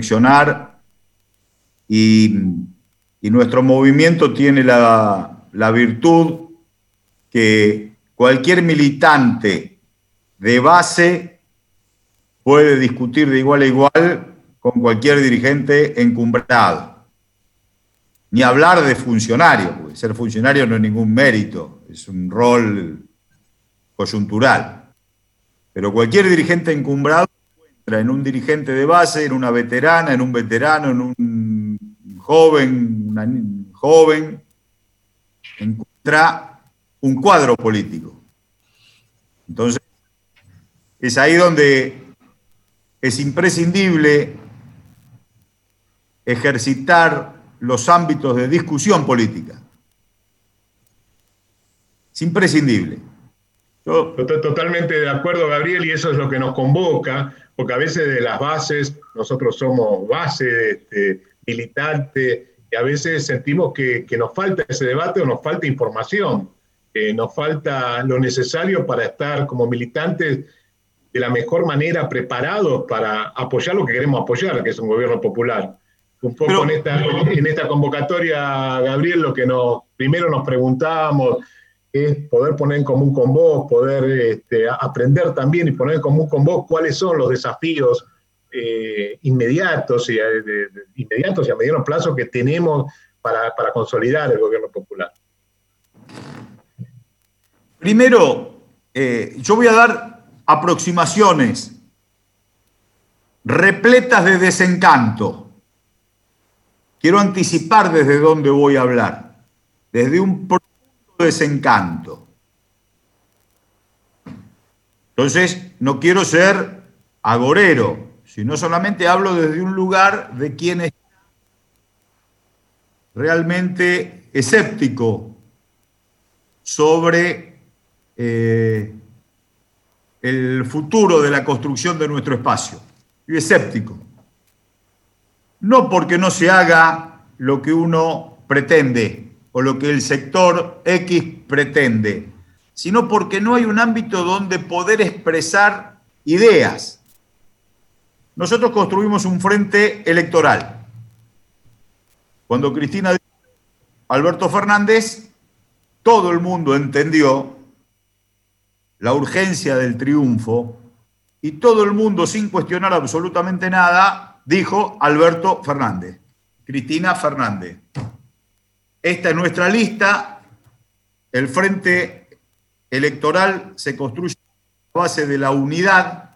reflexionar y, nuestro movimiento tiene la, la virtud que cualquier militante de base puede discutir de igual a igual con cualquier dirigente encumbrado. Ni hablar de funcionario, porque ser funcionario no es ningún mérito, es un rol coyuntural. Pero cualquier dirigente encumbrado en un dirigente de base, en una veterana, en un veterano, en un joven, una joven, encuentra un cuadro político. Entonces, es ahí donde es imprescindible ejercitar los ámbitos de discusión política. Es imprescindible. Yo totalmente de acuerdo, Gabriel, y eso es lo que nos convoca, porque a veces de las bases, nosotros somos base este, militante, y a veces sentimos que, nos falta ese debate o nos falta información, nos falta lo necesario para estar como militantes de la mejor manera preparados para apoyar lo que queremos apoyar, que es un gobierno popular. Un poco en, esta, en esta convocatoria, Gabriel, lo que nos, primero nos preguntábamos es poder poner en común con vos, poder este, aprender también y poner en común con vos cuáles son los desafíos eh, inmediatos, y, eh, inmediatos y a mediano plazo que tenemos para, consolidar el gobierno popular. Primero, eh, yo voy a dar aproximaciones repletas de desencanto. Quiero anticipar desde dónde voy a hablar. Desde un desencanto. Entonces, no quiero ser agorero, sino solamente hablo desde un lugar de quien es realmente escéptico sobre eh, el futuro de la construcción de nuestro espacio. Y escéptico. No porque no se haga lo que uno pretende, o lo que el sector X pretende, sino porque no hay un ámbito donde poder expresar ideas. Nosotros construimos un frente electoral. Cuando Cristina dijo Alberto Fernández, todo el mundo entendió la urgencia del triunfo y todo el mundo, sin cuestionar absolutamente nada, dijo Alberto Fernández, Cristina Fernández. Esta es nuestra lista. El frente electoral se construye a base de la unidad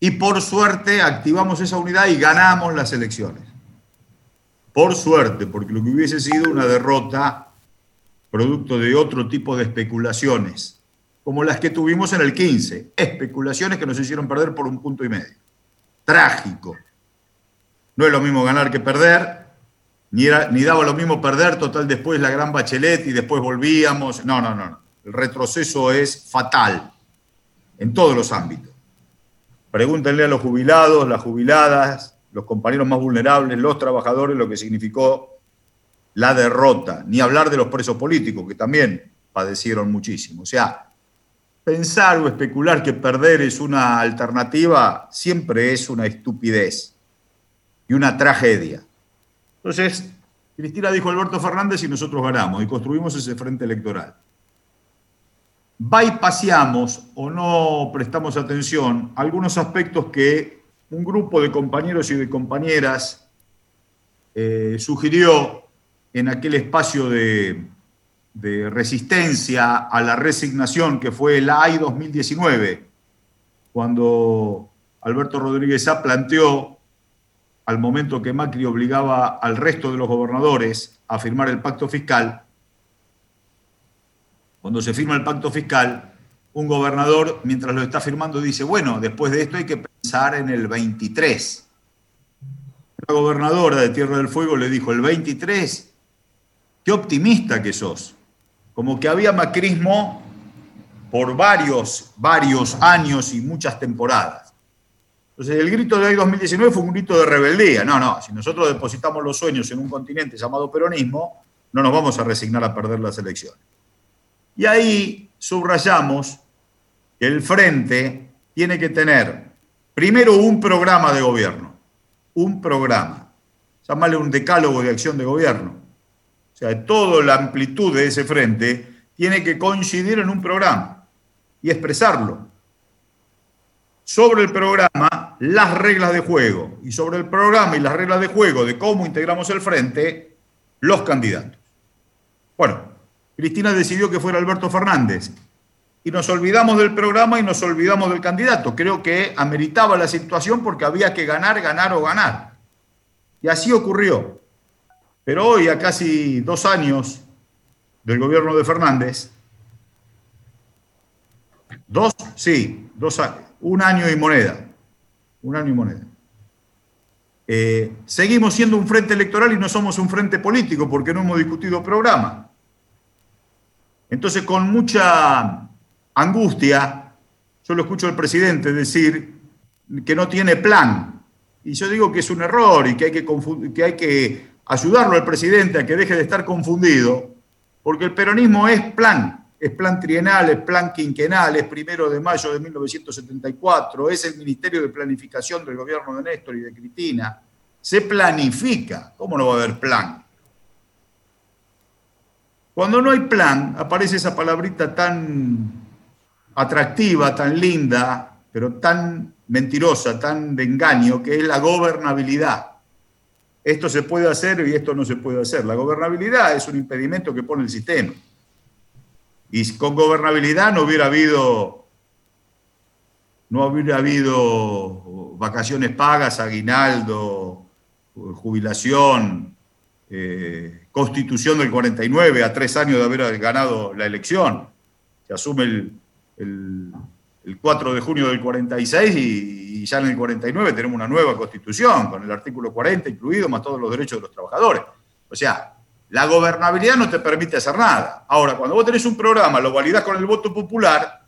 y por suerte activamos esa unidad y ganamos las elecciones. Por suerte, porque lo que hubiese sido una derrota producto de otro tipo de especulaciones, como las que tuvimos en el 15, especulaciones que nos hicieron perder por un punto y medio. Trágico. No es lo mismo ganar que perder, ni, daba lo mismo perder, total después la gran bachelet y después volvíamos. No, no, no. El retroceso es fatal en todos los ámbitos. Pregúntenle a los jubilados, las jubiladas, los compañeros más vulnerables, los trabajadores, lo que significó la derrota. Ni hablar de los presos políticos, que también padecieron muchísimo. O sea, pensar o especular que perder es una alternativa siempre es una estupidez y una tragedia. Entonces, Cristina dijo Alberto Fernández y nosotros ganamos y construimos ese frente electoral. Bypaseamos o no prestamos atención a algunos aspectos que un grupo de compañeros y de compañeras eh, sugirió en aquel espacio de, resistencia a la resignación que fue la AI 2019, cuando Alberto Rodríguez A planteó al momento que Macri obligaba al resto de los gobernadores a firmar el pacto fiscal, cuando se firma el pacto fiscal, un gobernador, mientras lo está firmando, dice, bueno, después de esto hay que pensar en el 23. La gobernadora de Tierra del Fuego le dijo, el 23, qué optimista que sos. Como que había macrismo por varios, varios años y muchas temporadas. Entonces, el grito de hoy 2019 fue un grito de rebeldía. No, no, si nosotros depositamos los sueños en un continente llamado peronismo, no nos vamos a resignar a perder las elecciones. Y ahí subrayamos que el frente tiene que tener primero un programa de gobierno. un programa. Llámale un decálogo de acción de gobierno. O sea, toda la amplitud de ese frente tiene que coincidir en un programa y expresarlo. Sobre el programa, las reglas de juego. Y sobre el programa y las reglas de juego de cómo integramos el frente, los candidatos. Bueno, Cristina decidió que fuera Alberto Fernández y nos olvidamos del programa y nos olvidamos del candidato. Creo que ameritaba la situación porque había que ganar, ganar o ganar. Y así ocurrió. Pero hoy, a casi dos años del gobierno de Fernández, dos, sí, dos un año y moneda, un año y moneda. Eh, seguimos siendo un frente electoral y no somos un frente político porque no hemos discutido programa. Entonces, con mucha angustia, yo lo escucho al presidente decir que no tiene plan. Y yo digo que es un error y que hay que, que, hay que ayudarlo al presidente a que deje de estar confundido, porque el peronismo es plan, es plan trienal, es plan quinquenal, es primero de mayo de 1974, es el Ministerio de Planificación del gobierno de Néstor y de Cristina. Se planifica, ¿cómo no va a haber plan? Cuando no hay plan, aparece esa palabrita tan atractiva, tan linda, pero tan mentirosa, tan de engaño, que es la gobernabilidad. Esto se puede hacer y esto no se puede hacer. La gobernabilidad es un impedimento que pone el sistema. Y con gobernabilidad no hubiera habido, no hubiera habido vacaciones pagas, aguinaldo, jubilación, eh, constitución del 49 a tres años de haber ganado la elección. Se asume el, el, 4 de junio del 46 y, ya en el 49 tenemos una nueva constitución con el artículo 40 incluido, más todos los derechos de los trabajadores. O sea, la gobernabilidad no te permite hacer nada. Ahora, cuando vos tenés un programa, lo validás con el voto popular,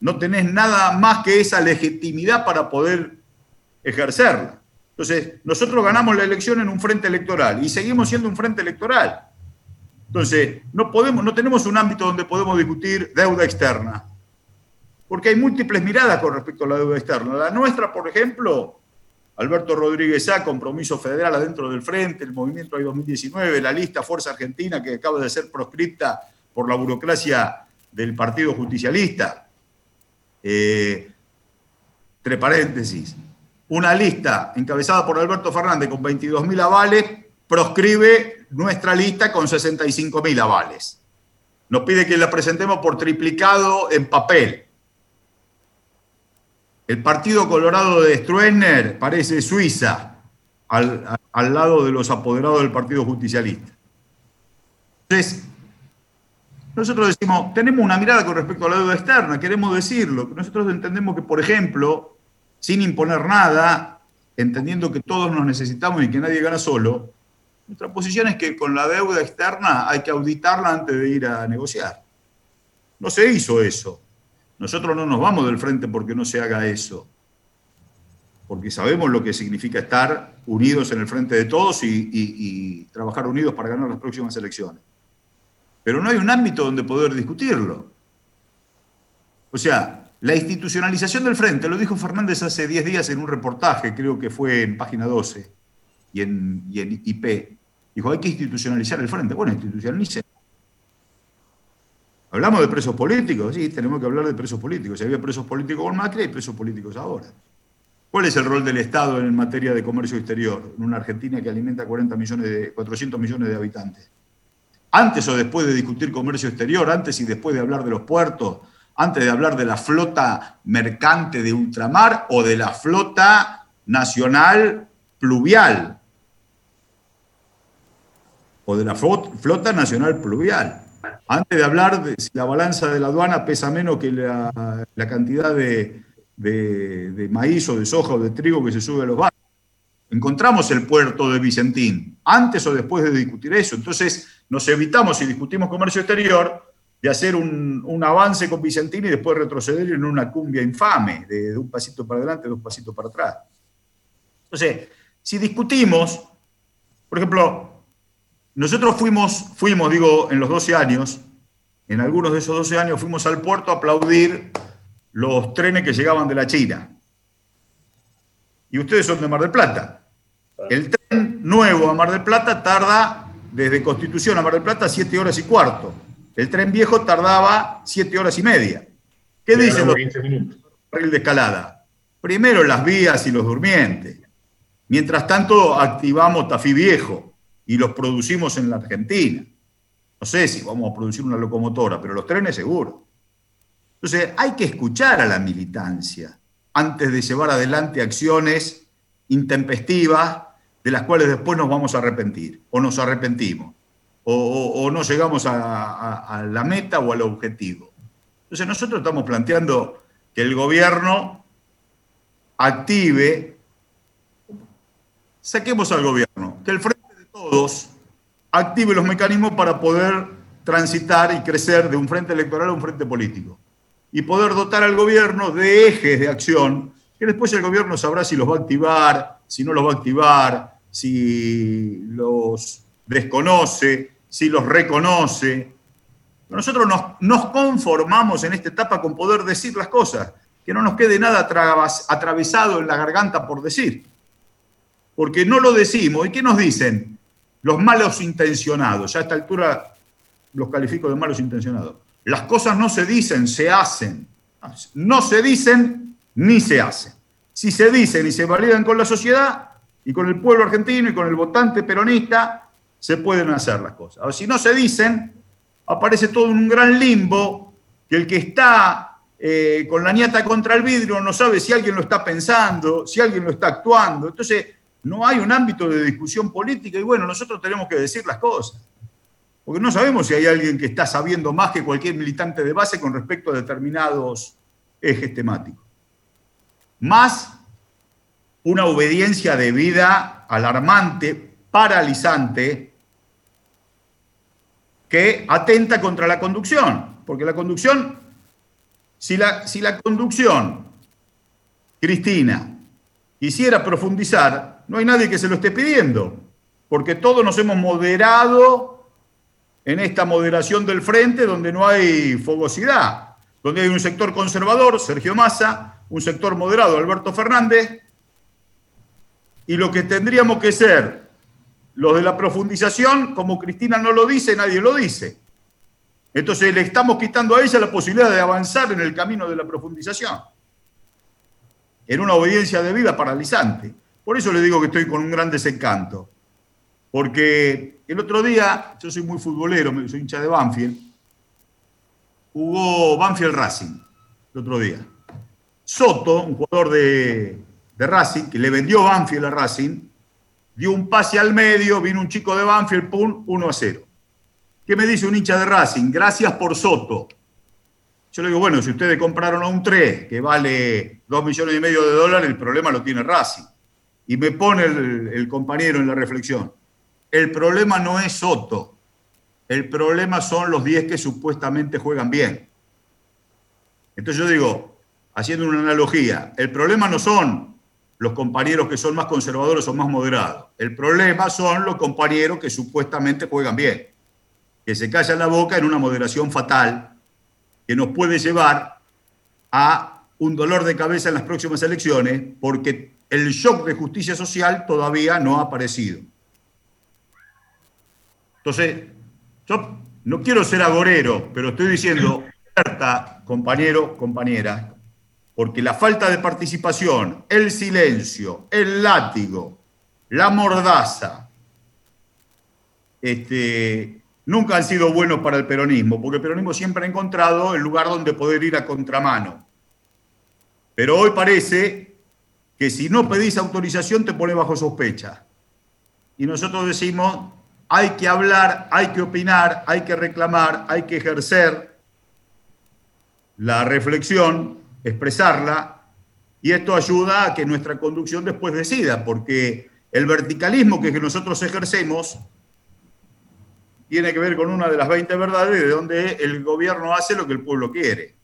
no tenés nada más que esa legitimidad para poder ejercerla. Entonces, nosotros ganamos la elección en un frente electoral y seguimos siendo un frente electoral. Entonces, no, podemos, no tenemos un ámbito donde podemos discutir deuda externa, porque hay múltiples miradas con respecto a la deuda externa. La nuestra, por ejemplo, Alberto Rodríguez A, compromiso federal adentro del frente, el movimiento hay 2019, la lista Fuerza Argentina que acaba de ser proscripta por la burocracia del Partido Justicialista. Eh, entre paréntesis, una lista encabezada por Alberto Fernández con 22.000 avales proscribe nuestra lista con 65 mil avales. Nos pide que la presentemos por triplicado en papel. El Partido Colorado de Stroessner parece Suiza, al, al lado de los apoderados del Partido Justicialista. Entonces, nosotros decimos, tenemos una mirada con respecto a la deuda externa, queremos decirlo. Nosotros entendemos que, por ejemplo, sin imponer nada, entendiendo que todos nos necesitamos y que nadie gana solo, nuestra posición es que con la deuda externa hay que auditarla antes de ir a negociar. No se hizo eso. Nosotros no nos vamos del frente porque no se haga eso. Porque sabemos lo que significa estar unidos en el frente de todos y, trabajar unidos para ganar las próximas elecciones. Pero no hay un ámbito donde poder discutirlo. O sea, la institucionalización del frente, lo dijo Fernández hace 10 días en un reportaje, creo que fue en página 12 y en, y en IP, Dijo, hay que institucionalizar el frente. Bueno, institucionalice. Hablamos de presos políticos, sí, tenemos que hablar de presos políticos. Si había presos políticos con Macri, hay presos políticos ahora. ¿Cuál es el rol del Estado en materia de comercio exterior en una Argentina que alimenta 40 millones de, 400 millones de habitantes? Antes o después de discutir comercio exterior, antes y después de hablar de los puertos, antes de hablar de la flota mercante de ultramar o de la flota nacional pluvial, o de la Flota Nacional Pluvial. Antes de hablar de si la balanza de la aduana pesa menos que la, cantidad de, maíz o de soja o de trigo que se sube a los barcos. Encontramos el puerto de Vicentín, antes o después de discutir eso. Entonces nos evitamos, si discutimos comercio exterior, de hacer un, avance con Vicentín y después retroceder en una cumbia infame, de, de un pasito para adelante, de un pasito para atrás. Entonces, si discutimos, por ejemplo, nosotros fuimos, fuimos, digo, en los 12 años, en algunos de esos 12 años fuimos al puerto a aplaudir los trenes que llegaban de la China. Y ustedes son de Mar del Plata. El tren nuevo a Mar del Plata tarda desde Constitución a Mar del Plata siete horas y cuarto. El tren viejo tardaba siete horas y media. ¿Qué dicen los carril de escalada? Primero las vías y los durmientes. Mientras tanto, activamos Tafí Viejo y los producimos en la Argentina. No sé si vamos a producir una locomotora, pero los trenes seguro. Entonces, hay que escuchar a la militancia antes de llevar adelante acciones intempestivas de las cuales después nos vamos a arrepentir, o nos arrepentimos, o, no llegamos a, la meta o al objetivo. Entonces nosotros estamos planteando que el gobierno active, saquemos al gobierno, que el Frente Todos active los mecanismos para poder transitar y crecer de un frente electoral a un frente político y poder dotar al gobierno de ejes de acción que después el gobierno sabrá si los va a activar, si no los va a activar, si los desconoce, si los reconoce. Nosotros nos, nos conformamos en esta etapa con poder decir las cosas, que no nos quede nada atravesado en la garganta por decir. Porque no lo decimos. ¿Y qué nos dicen? Los malos intencionados. Ya a esta altura los califico de malos intencionados. Las cosas no se dicen, se hacen. No se dicen ni se hacen. Si se dicen y se validan con la sociedad y con el pueblo argentino y con el votante peronista, se pueden hacer las cosas. Ahora, si no se dicen, aparece todo en un gran limbo que el que está eh, con la niata contra el vidrio no sabe si alguien lo está pensando, si alguien lo está actuando. Entonces, no hay un ámbito de discusión política y bueno, nosotros tenemos que decir las cosas. Porque no sabemos si hay alguien que está sabiendo más que cualquier militante de base con respecto a determinados ejes temáticos. Más una obediencia de vida alarmante, paralizante, que atenta contra la conducción. Porque la conducción, si la, si la conducción, Cristina, quisiera profundizar, no hay nadie que se lo esté pidiendo, porque todos nos hemos moderado en esta moderación del frente donde no hay fogosidad, donde hay un sector conservador, Sergio Massa, un sector moderado, Alberto Fernández, y lo que tendríamos que ser los de la profundización, como Cristina no lo dice, nadie lo dice. Entonces le estamos quitando a ella la posibilidad de avanzar en el camino de la profundización, en una obediencia de vida paralizante. Por eso le digo que estoy con un gran desencanto. Porque el otro día, yo soy muy futbolero, soy hincha de Banfield, jugó Banfield Racing el otro día. Soto, un jugador de, Racing, que le vendió Banfield a Racing, dio un pase al medio, vino un chico de Banfield, pum, 1 a 0. ¿Qué me dice un hincha de Racing? Gracias por Soto. Yo le digo, bueno, si ustedes compraron a un 3 que vale 2 millones y medio de dólares, el problema lo tiene Racing. Y me pone el compañero en la reflexión. El problema no es Soto, el problema son los 10 que supuestamente juegan bien. Entonces yo digo, haciendo una analogía, el problema no son los compañeros que son más conservadores o más moderados, el problema son los compañeros que supuestamente juegan bien, que se callan la boca en una moderación fatal que nos puede llevar a un dolor de cabeza en las próximas elecciones porque el shock de justicia social todavía no ha aparecido. Entonces, yo no quiero ser agorero, pero estoy diciendo, alerta, compañero, compañera, porque la falta de participación, el silencio, el látigo, la mordaza, este, nunca han sido buenos para el peronismo, porque el peronismo siempre ha encontrado el lugar donde poder ir a contramano. Pero hoy parece que si no pedís autorización te pone bajo sospecha. Y nosotros decimos, hay que hablar, hay que opinar, hay que reclamar, hay que ejercer la reflexión, expresarla, y esto ayuda a que nuestra conducción después decida, porque el verticalismo que nosotros ejercemos tiene que ver con una de las 20 verdades de donde el gobierno hace lo que el pueblo quiere.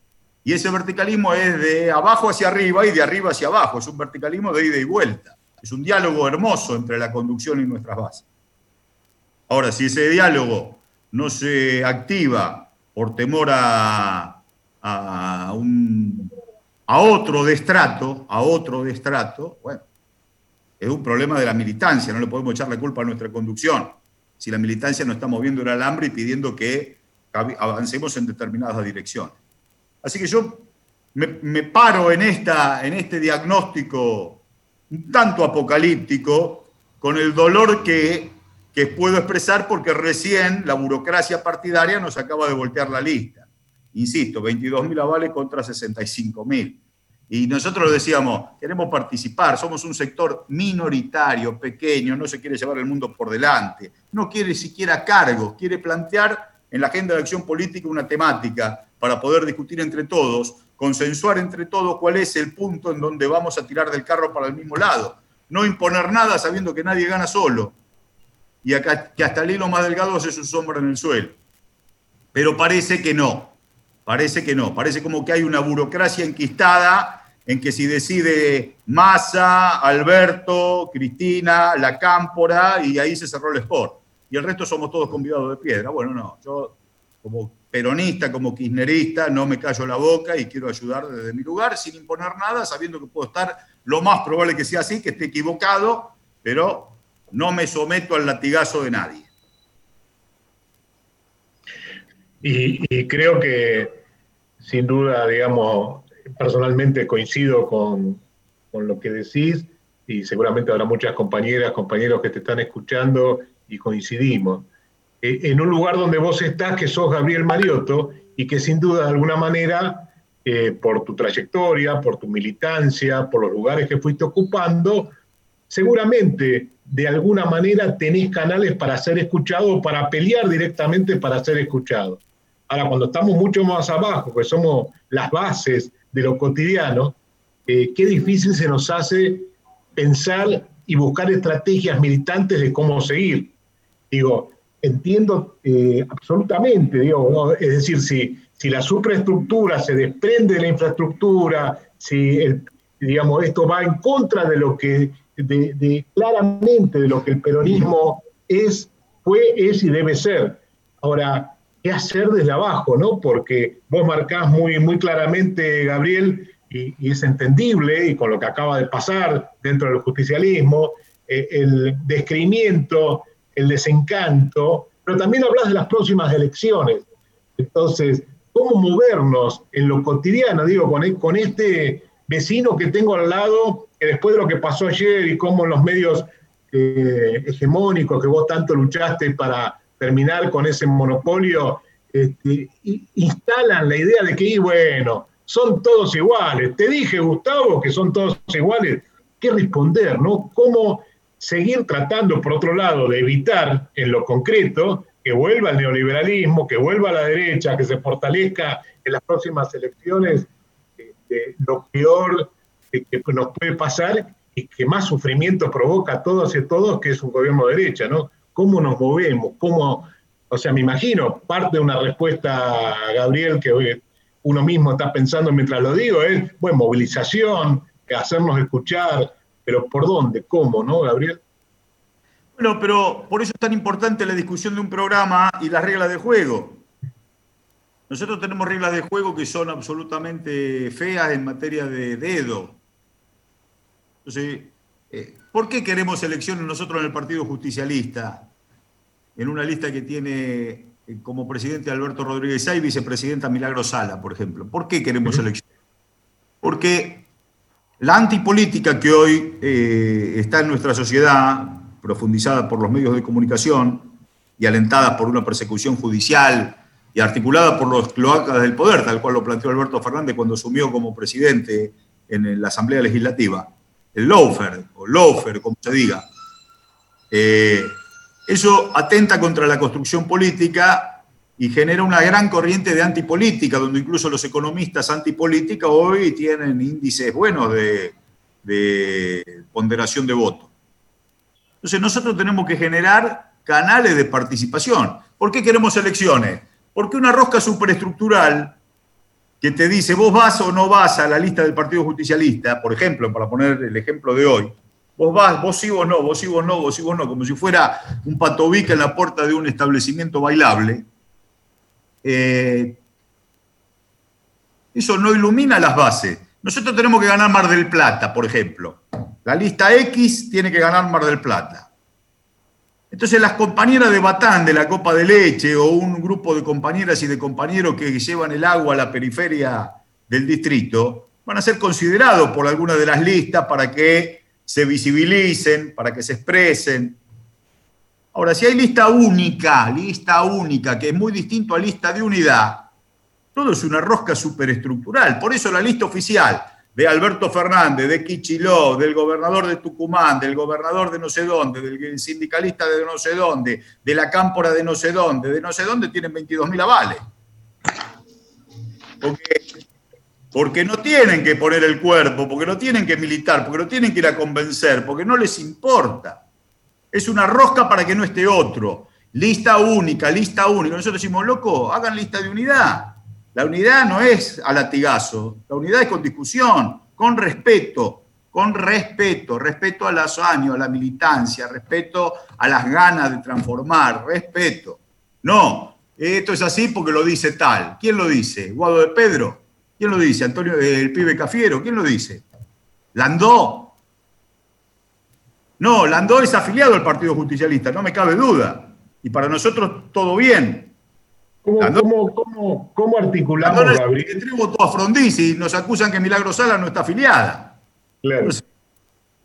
Y ese verticalismo es de abajo hacia arriba y de arriba hacia abajo, es un verticalismo de ida y vuelta, es un diálogo hermoso entre la conducción y nuestras bases. Ahora, si ese diálogo no se activa por temor a, a, otro destrato, a otro destrato, bueno, es un problema de la militancia, no le podemos echar la culpa a nuestra conducción. Si la militancia no está moviendo el alambre y pidiendo que avancemos en determinadas direcciones. Así que yo me, paro en, esta, en este diagnóstico un tanto apocalíptico con el dolor que, que puedo expresar porque recién la burocracia partidaria nos acaba de voltear la lista. Insisto, 22.000 avales contra 65.000. Y nosotros decíamos, queremos participar, somos un sector minoritario, pequeño, no se quiere llevar el mundo por delante, no quiere siquiera cargos, quiere plantear en la agenda de acción política una temática para poder discutir entre todos, consensuar entre todos cuál es el punto en donde vamos a tirar del carro para el mismo lado. No imponer nada sabiendo que nadie gana solo y que hasta el hilo más delgado hace su sombra en el suelo. Pero parece que no, parece que no, parece como que hay una burocracia enquistada en que si decide Massa, Alberto, Cristina, La Cámpora, y ahí se cerró el sport. Y el resto somos todos convidados de piedra. Bueno, no, yo como peronista, como kirchnerista, no me callo la boca y quiero ayudar desde mi lugar sin imponer nada, sabiendo que puedo estar, lo más probable que sea así, que esté equivocado, pero no me someto al latigazo de nadie. Y, creo que, sin duda, digamos, personalmente coincido con, lo que decís y seguramente habrá muchas compañeras, compañeros que te están escuchando y coincidimos. E, en un lugar donde vos estás, que sos Gabriel Mariotto, y que sin duda de alguna manera, eh, por tu trayectoria, por tu militancia, por los lugares que fuiste ocupando, seguramente de alguna manera tenés canales para ser escuchado para pelear directamente para ser escuchado. Ahora, cuando estamos mucho más abajo, que somos las bases de lo cotidiano, eh, qué difícil se nos hace pensar y buscar estrategias militantes de cómo seguir. Digo, entiendo eh, absolutamente, digo, es decir, si, si la superestructura se desprende de la infraestructura, si digamos, esto va en contra de lo que, de, claramente de lo que el peronismo es, fue, es y debe ser. Ahora, qué hacer desde abajo, ¿no? Porque vos marcás muy, muy claramente, Gabriel, y, es entendible, y con lo que acaba de pasar dentro del justicialismo, eh, el descreimiento, el desencanto, pero también hablas de las próximas elecciones. Entonces, ¿cómo movernos en lo cotidiano? Digo, con, e, con este vecino que tengo al lado, que después de lo que pasó ayer y cómo los medios eh, hegemónicos que vos tanto luchaste para terminar con ese monopolio, este, instalan la idea de que, bueno, son todos iguales. Te dije, Gustavo, que son todos iguales. ¿Qué responder, no? ¿Cómo seguir tratando, por otro lado, de evitar en lo concreto que vuelva el neoliberalismo, que vuelva a la derecha, que se fortalezca en las próximas elecciones este, lo peor que nos puede pasar y que más sufrimiento provoca a todos y a todos, que es un gobierno de derecha, ¿no? cómo nos movemos, cómo, o sea, me imagino, parte de una respuesta, Gabriel, que uno mismo está pensando mientras lo digo, es, bueno, movilización, hacernos escuchar, pero ¿por dónde? ¿Cómo, no, Gabriel? Bueno, pero por eso es tan importante la discusión de un programa y las reglas de juego. Nosotros tenemos reglas de juego que son absolutamente feas en materia de dedo. Entonces, eh, ¿Por qué queremos elecciones nosotros en el Partido Justicialista? En una lista que tiene eh, como presidente Alberto Rodríguez y vicepresidenta Milagro Sala, por ejemplo. ¿Por qué queremos elecciones? Porque la antipolítica que hoy eh, está en nuestra sociedad, profundizada por los medios de comunicación y alentada por una persecución judicial y articulada por los cloacas del poder, tal cual lo planteó Alberto Fernández cuando asumió como presidente en la Asamblea Legislativa, el lawfare, o lawfare, como se diga. Eh, eso atenta contra la construcción política y genera una gran corriente de antipolítica, donde incluso los economistas antipolítica hoy tienen índices buenos de, de ponderación de voto. Entonces nosotros tenemos que generar canales de participación. ¿Por qué queremos elecciones? Porque una rosca superestructural que te dice vos vas o no vas a la lista del Partido Justicialista, por ejemplo, para poner el ejemplo de hoy, vos vas, vos sí, vos no, vos sí, vos no, vos sí, vos no, como si fuera un patobica en la puerta de un establecimiento bailable, eh, eso no ilumina las bases. Nosotros tenemos que ganar Mar del Plata, por ejemplo. La lista X tiene que ganar Mar del Plata. Entonces las compañeras de Batán de la Copa de Leche o un grupo de compañeras y de compañeros que llevan el agua a la periferia del distrito van a ser considerados por alguna de las listas para que se visibilicen, para que se expresen. Ahora, si hay lista única, lista única, que es muy distinto a lista de unidad, todo es una rosca superestructural. Por eso la lista oficial de Alberto Fernández, de Kichiló, del gobernador de Tucumán, del gobernador de no sé dónde, del sindicalista de no sé dónde, de la cámpora de no sé dónde, de no sé dónde, tienen 22.000 avales. Porque, porque no tienen que poner el cuerpo, porque no tienen que militar, porque no tienen que ir a convencer, porque no les importa. Es una rosca para que no esté otro. Lista única, lista única. Nosotros decimos, loco, hagan lista de unidad la unidad no es a latigazo, la unidad es con discusión, con respeto, con respeto, respeto a los años, a la militancia, respeto a las ganas de transformar, respeto. No, esto es así porque lo dice tal. ¿Quién lo dice? ¿Guado de Pedro? ¿Quién lo dice? ¿Antonio, el pibe Cafiero? ¿Quién lo dice? ¿Landó? No, Landó es afiliado al Partido Justicialista, no me cabe duda. Y para nosotros todo bien. ¿Cómo, articulamos, Gabriel? Le votó a Frondizi y nos acusan que Milagro Sala no está afiliada. Claro.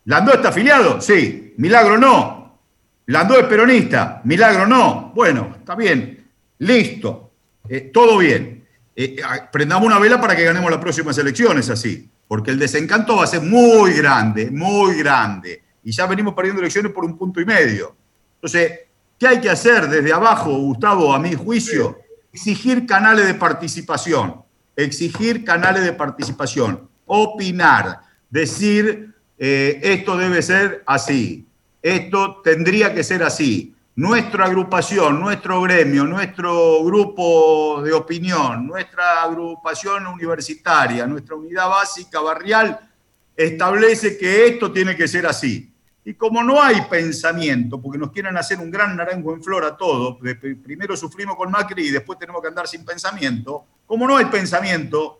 ¿Landó está afiliado? Sí. Milagro no. Landó es peronista. Milagro no. Bueno, está bien. Listo. Eh, todo bien. Eh, prendamos una vela para que ganemos las próximas elecciones así. Porque el desencanto va a ser muy grande, muy grande. Y ya venimos perdiendo elecciones por un punto y medio. Entonces, ¿qué hay que hacer desde abajo, Gustavo, a mi juicio? exigir canales de participación, exigir canales de participación, opinar, decir eh, esto debe ser así, esto tendría que ser así. Nuestra agrupación, nuestro gremio, nuestro grupo de opinión, nuestra agrupación universitaria, nuestra unidad básica barrial establece que esto tiene que ser así. Y como no hay pensamiento, porque nos quieren hacer un gran naranjo en flor a todos, primero sufrimos con Macri y después tenemos que andar sin pensamiento, como no hay pensamiento,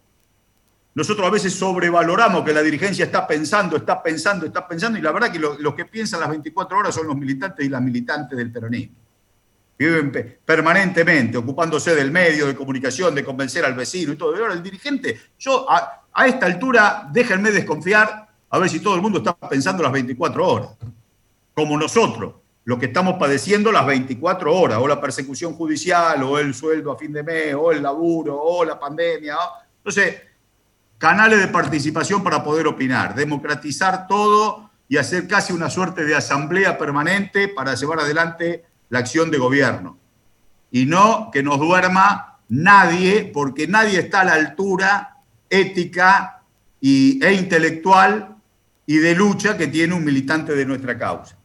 nosotros a veces sobrevaloramos que la dirigencia está pensando, está pensando, está pensando, y la verdad que los que piensan las 24 horas son los militantes y las militantes del peronismo. Viven permanentemente ocupándose del medio de comunicación, de convencer al vecino y todo. Y ahora el dirigente, yo a esta altura, déjenme desconfiar a ver si todo el mundo está pensando las 24 horas, como nosotros, lo que estamos padeciendo las 24 horas, o la persecución judicial, o el sueldo a fin de mes, o el laburo, o la pandemia. Entonces, canales de participación para poder opinar, democratizar todo y hacer casi una suerte de asamblea permanente para llevar adelante la acción de gobierno. Y no que nos duerma nadie, porque nadie está a la altura ética y, e intelectual y de lucha que tiene un militante de nuestra causa.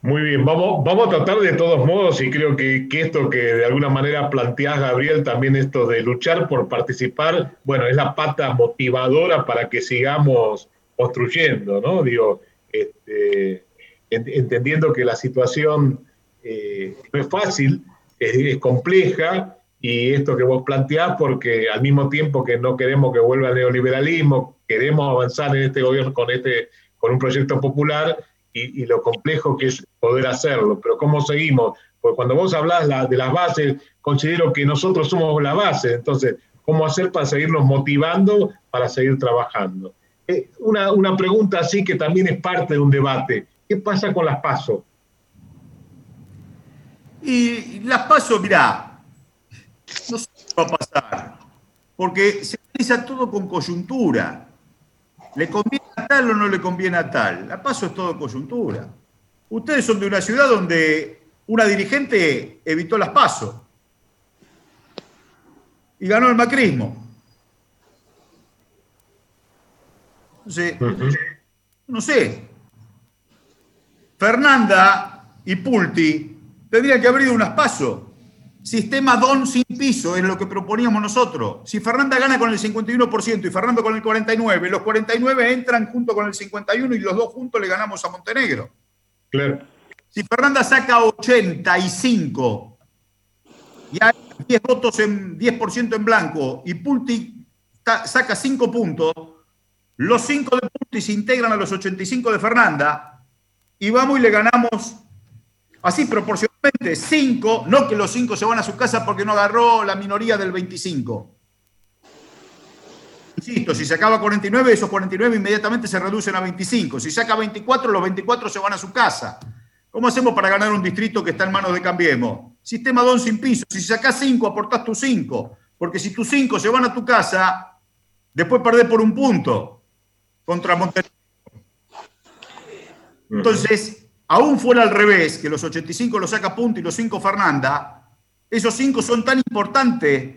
Muy bien, vamos, vamos a tratar de todos modos, y creo que, esto que de alguna manera planteas, Gabriel, también esto de luchar por participar, bueno, es la pata motivadora para que sigamos construyendo, ¿no? Digo, este, entendiendo que la situación eh, no es fácil, es compleja, y esto que vos planteás, porque al mismo tiempo que no queremos que vuelva el neoliberalismo, queremos avanzar en este gobierno con, este, con un proyecto popular y, lo complejo que es poder hacerlo. Pero ¿cómo seguimos? Porque cuando vos hablas de las bases, considero que nosotros somos la base, entonces, ¿cómo hacer para seguirnos motivando, para seguir trabajando? Eh, una, una pregunta así que también es parte de un debate. ¿Qué pasa con las pasos? Y las pasos, mirá, va a pasar, porque se realiza todo con coyuntura. ¿Le conviene a tal o no le conviene a tal? A paso es todo coyuntura. Ustedes son de una ciudad donde una dirigente evitó las pasos y ganó el macrismo. no sé. Fernanda y Pulti tendrían que haber ido unas pasos Sistema don sin piso es lo que proponíamos nosotros. Si Fernanda gana con el 51% y Fernando con el 49%, los 49 entran junto con el 51 y los dos juntos le ganamos a Montenegro. Claro. Si Fernanda saca 85 y hay 10 votos en 10% en blanco y Pulti saca 5 puntos, los 5 de Punti se integran a los 85 de Fernanda y vamos y le ganamos así proporcionalmente 5, no que los 5 se van a su casa porque no agarró la minoría del 25. Insisto, si se acaba 49, esos 49 inmediatamente se reducen a 25. Si saca 24, los 24 se van a su casa. ¿Cómo hacemos para ganar un distrito que está en manos de Cambiemos? Sistema don sin piso. Si sacás 5, aportás tus 5. Porque si tus 5 se van a tu casa, después perdés por un punto contra Montenegro. Entonces, aún fuera al revés, que los 85 los saca Punto y los 5 Fernanda, esos 5 son tan importantes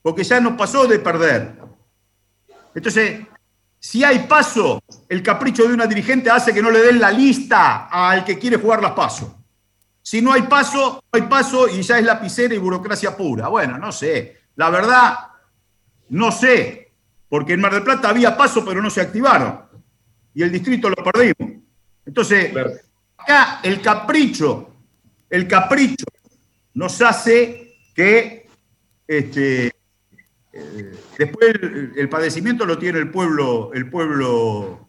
porque ya nos pasó de perder. Entonces, si hay paso, el capricho de una dirigente hace que no le den la lista al que quiere jugar las pasos. Si no hay paso, no hay paso y ya es lapicera y burocracia pura. Bueno, no sé. La verdad, no sé. Porque en Mar del Plata había paso, pero no se activaron. Y el distrito lo perdimos. Entonces, acá el capricho, el capricho nos hace que este, eh, después el, padecimiento lo tiene el pueblo, el pueblo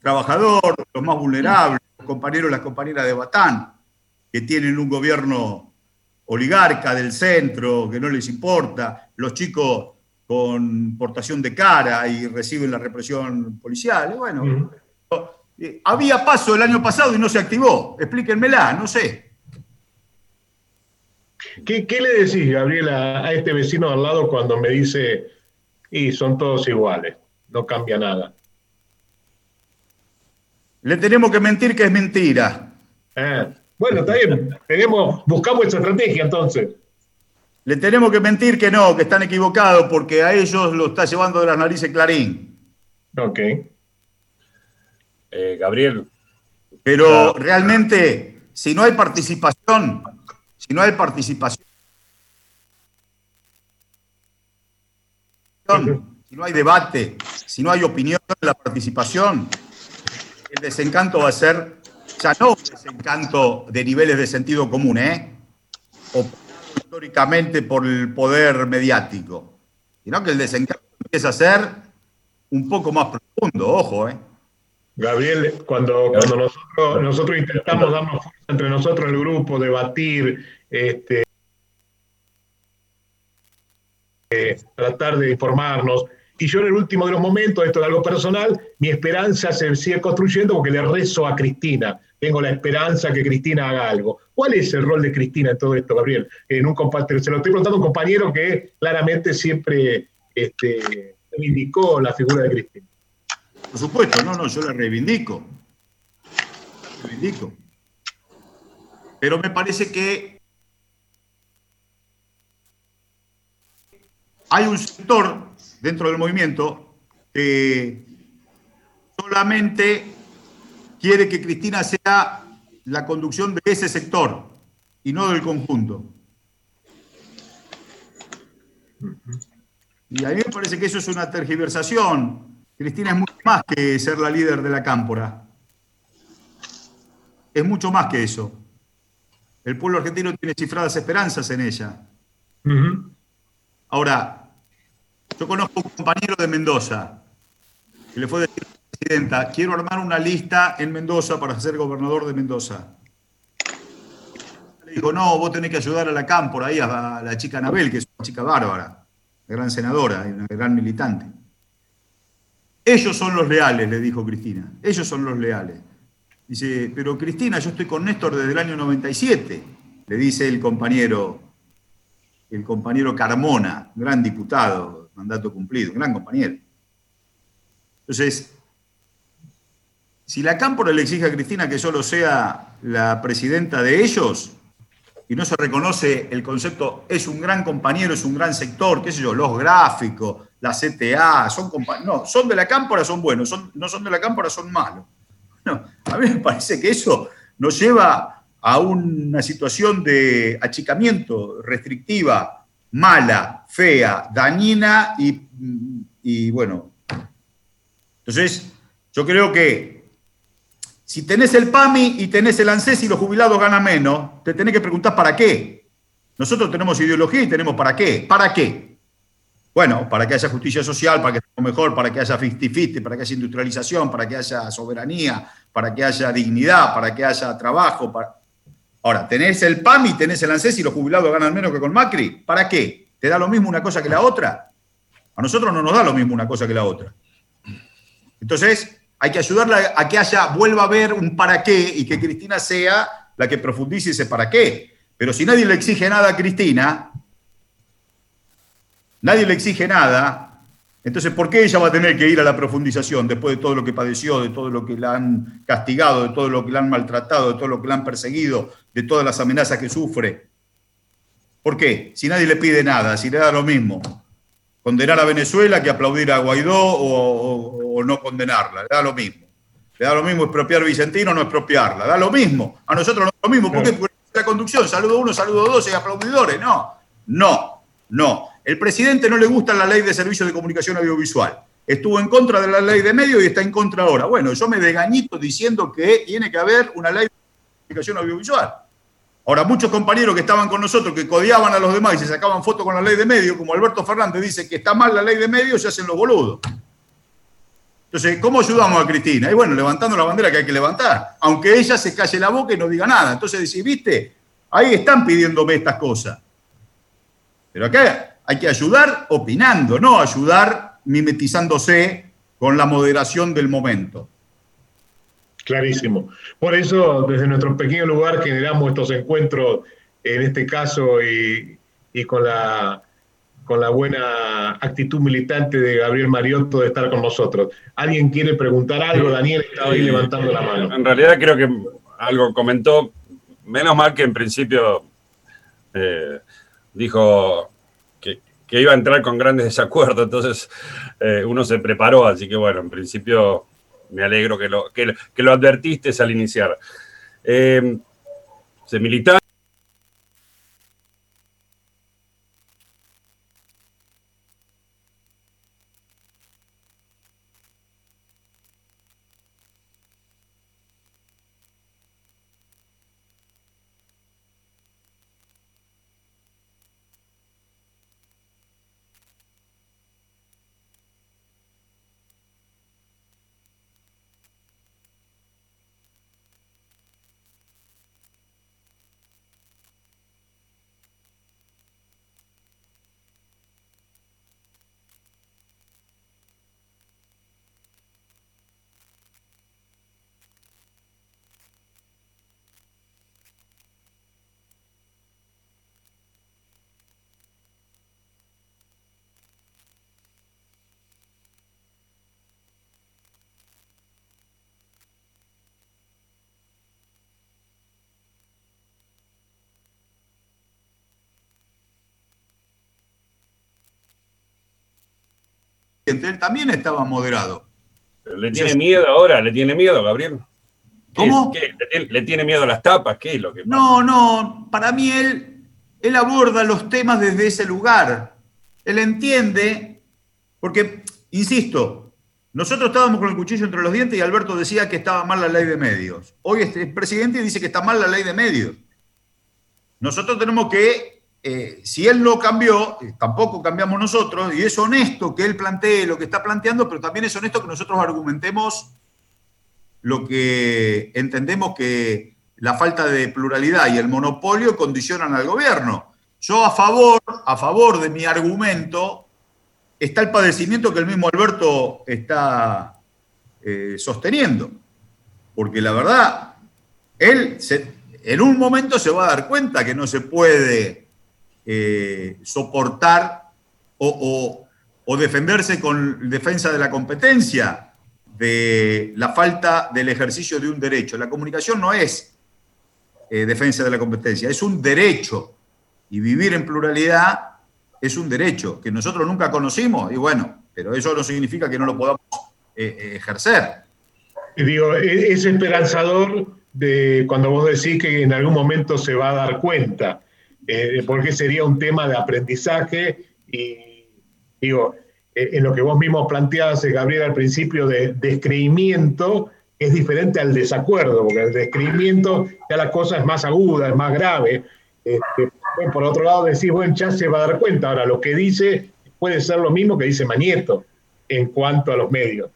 trabajador, los más vulnerables, los compañeros, las compañeras de Batán, que tienen un gobierno oligarca del centro, que no les importa, los chicos con portación de cara y reciben la represión policial. bueno, eh, había paso el año pasado y no se activó. Explíquenmela, no sé. ¿Qué, le decís, Gabriel, a, este vecino al lado cuando me dice, y son todos iguales, no cambia nada? Le tenemos que mentir que es mentira. Ah, bueno, está bien. Tenemos, buscamos esa estrategia entonces. Le tenemos que mentir que no, que están equivocados, porque a ellos lo está llevando de las narices Clarín. Ok. Eh, Gabriel. Pero realmente, si no hay participación, si no hay participación, si no hay debate, si no hay opinión en la participación, el desencanto va a ser ya no un desencanto de niveles de sentido común, ¿eh? O históricamente por el poder mediático, sino que el desencanto empieza a ser un poco más profundo, ojo, ¿eh? Gabriel, cuando, cuando nosotros, nosotros intentamos darnos fuerza entre nosotros, el grupo, debatir, este, eh, tratar de informarnos, y yo en el último de los momentos, esto es algo personal, mi esperanza se sigue construyendo porque le rezo a Cristina. Tengo la esperanza que Cristina haga algo. ¿Cuál es el rol de Cristina en todo esto, Gabriel? En un se lo estoy preguntando a un compañero que claramente siempre este, reivindicó la figura de Cristina. Por supuesto, no, no, yo la reivindico. La reivindico. Pero me parece que hay un sector dentro del movimiento que solamente quiere que Cristina sea la conducción de ese sector y no del conjunto. Y a mí me parece que eso es una tergiversación Cristina es mucho más que ser la líder de la cámpora. Es mucho más que eso. El pueblo argentino tiene cifradas esperanzas en ella. Ahora, yo conozco un compañero de Mendoza que le fue decir a la presidenta, quiero armar una lista en Mendoza para ser gobernador de Mendoza. Le dijo, no, vos tenés que ayudar a la cámpora, ahí a la chica Anabel, que es una chica bárbara, una gran senadora y una gran militante. Ellos son los leales, le dijo Cristina. Ellos son los leales. Dice, pero Cristina, yo estoy con Néstor desde el año 97, le dice el compañero, el compañero Carmona, gran diputado, mandato cumplido, gran compañero. Entonces, si la Cámpora le exige a Cristina que solo sea la presidenta de ellos, y no se reconoce el concepto, es un gran compañero, es un gran sector, qué sé yo, los gráficos, la CTA, son no, son de la cámpora, son buenos, son, no son de la cámpora, son malos. a mí me parece que eso nos lleva a una situación de achicamiento restrictiva, mala, fea, dañina y, y bueno. Entonces, yo creo que si tenés el PAMI y tenés el ANSES y los jubilados ganan menos, te tenés que preguntar para qué. Nosotros tenemos ideología y tenemos para qué. ¿Para qué? Bueno, para que haya justicia social, para que sea mejor, para que haya 50 para que haya industrialización, para que haya soberanía, para que haya dignidad, para que haya trabajo. Ahora, tenés el PAM y tenés el ANSES y los jubilados ganan menos que con Macri. ¿Para qué? ¿Te da lo mismo una cosa que la otra? A nosotros no nos da lo mismo una cosa que la otra. Entonces, hay que ayudarla a que haya, vuelva a haber un para qué y que Cristina sea la que profundice ese para qué. Pero si nadie le exige nada a Cristina, nadie le exige nada, entonces ¿por qué ella va a tener que ir a la profundización después de todo lo que padeció, de todo lo que la han castigado, de todo lo que la han maltratado, de todo lo que la han perseguido, de todas las amenazas que sufre? ¿Por qué? Si nadie le pide nada, si le da lo mismo, condenar a Venezuela que aplaudir a Guaidó o, no condenarla, le da lo mismo. Le da lo mismo expropiar Vicentino o no expropiarla, da lo mismo. A nosotros no da lo mismo. ¿Por qué? Porque la conducción, saludo uno, saludo dos y aplaudidores. No, no, no. El presidente no le gusta la ley de servicios de comunicación audiovisual. Estuvo en contra de la ley de medios y está en contra ahora. Bueno, yo me degañito diciendo que tiene que haber una ley de comunicación audiovisual. Ahora, muchos compañeros que estaban con nosotros, que codiaban a los demás y se sacaban fotos con la ley de medios, como Alberto Fernández dice que está mal la ley de medios, se hacen los boludos. Entonces, ¿cómo ayudamos a Cristina? Y bueno, levantando la bandera que hay que levantar, aunque ella se calle la boca y no diga nada. Entonces decís, viste, ahí están pidiéndome estas cosas. Pero acá hay que ayudar opinando, no ayudar mimetizándose con la moderación del momento. Clarísimo. Por eso, desde nuestro pequeño lugar, generamos estos encuentros, en este caso, y, con, la, con la buena actitud militante de Gabriel Mariotto de estar con nosotros. ¿Alguien quiere preguntar algo? Daniel estaba ahí levantando la mano. En realidad creo que algo comentó, menos mal que en principio eh, dijo que, iba a entrar con grandes desacuerdos, entonces eh, uno se preparó, así que bueno, en principio me alegro que lo, que, lo advertiste al iniciar. Eh, se él también estaba moderado. ¿Le tiene miedo ahora? ¿Le tiene miedo, Gabriel? ¿Cómo? ¿Le, tiene miedo a las tapas? ¿Qué es lo que pasa? No, no, para mí él, él aborda los temas desde ese lugar. Él entiende, porque, insisto, nosotros estábamos con el cuchillo entre los dientes y Alberto decía que estaba mal la ley de medios. Hoy el presidente dice que está mal la ley de medios. Nosotros tenemos que eh, si él no cambió, eh, tampoco cambiamos nosotros, y es honesto que él plantee lo que está planteando, pero también es honesto que nosotros argumentemos lo que entendemos que la falta de pluralidad y el monopolio condicionan al gobierno. Yo a favor, a favor de mi argumento está el padecimiento que el mismo Alberto está eh, sosteniendo. Porque la verdad, él en un momento se va a dar cuenta que no se puede eh, soportar o, defenderse con defensa de la competencia, de la falta del ejercicio de un derecho. La comunicación no es eh, defensa de la competencia, es un derecho. Y vivir en pluralidad es un derecho que nosotros nunca conocimos y bueno, pero eso no significa que no lo podamos eh, ejercer. Digo, e-, es esperanzador de cuando vos decís que en algún momento se va a dar cuenta eh, porque sería un tema de aprendizaje y digo, eh, en lo que vos mismo planteabas, eh, Gabriel, al principio de descreimiento, es diferente al desacuerdo, porque el descreimiento ya la cosa es más aguda, es más grave. Este, por otro lado, decís, bueno, ya se va a dar cuenta. Ahora, lo que dice puede ser lo mismo que dice Manieto en cuanto a los medios.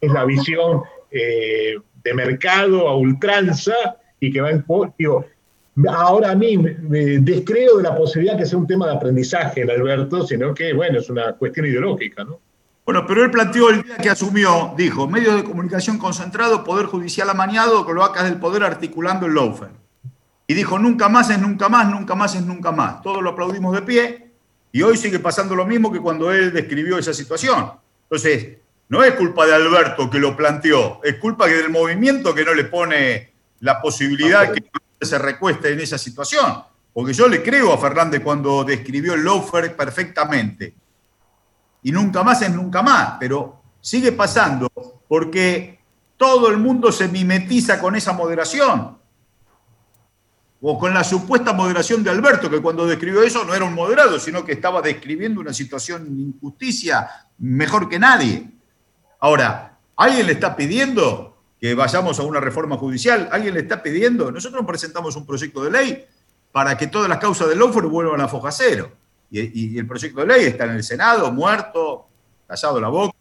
Es la visión de mercado a ultranza y que va en... Digo, ahora a mí me descreo de la posibilidad que sea un tema de aprendizaje en Alberto, sino que, bueno, es una cuestión ideológica, ¿no? Bueno, pero él planteó el día que asumió, dijo, medios de comunicación concentrado, poder judicial amañado, cloacas del poder articulando el lawfare. Y dijo, nunca más es nunca más, nunca más es nunca más. Todos lo aplaudimos de pie y hoy sigue pasando lo mismo que cuando él describió esa situación. Entonces, no es culpa de Alberto que lo planteó, es culpa del movimiento que no le pone la posibilidad que se recueste en esa situación. Porque yo le creo a Fernández cuando describió el lawfare perfectamente y nunca más es nunca más, pero sigue pasando porque todo el mundo se mimetiza con esa moderación o con la supuesta moderación de Alberto, que cuando describió eso no era un moderado, sino que estaba describiendo una situación de injusticia mejor que nadie. Ahora, ¿alguien le está pidiendo que vayamos a una reforma judicial? ¿Alguien le está pidiendo? Nosotros presentamos un proyecto de ley para que todas las causas del lawfare vuelvan a foja cero y, el proyecto de ley está en el Senado, muerto, callado la boca,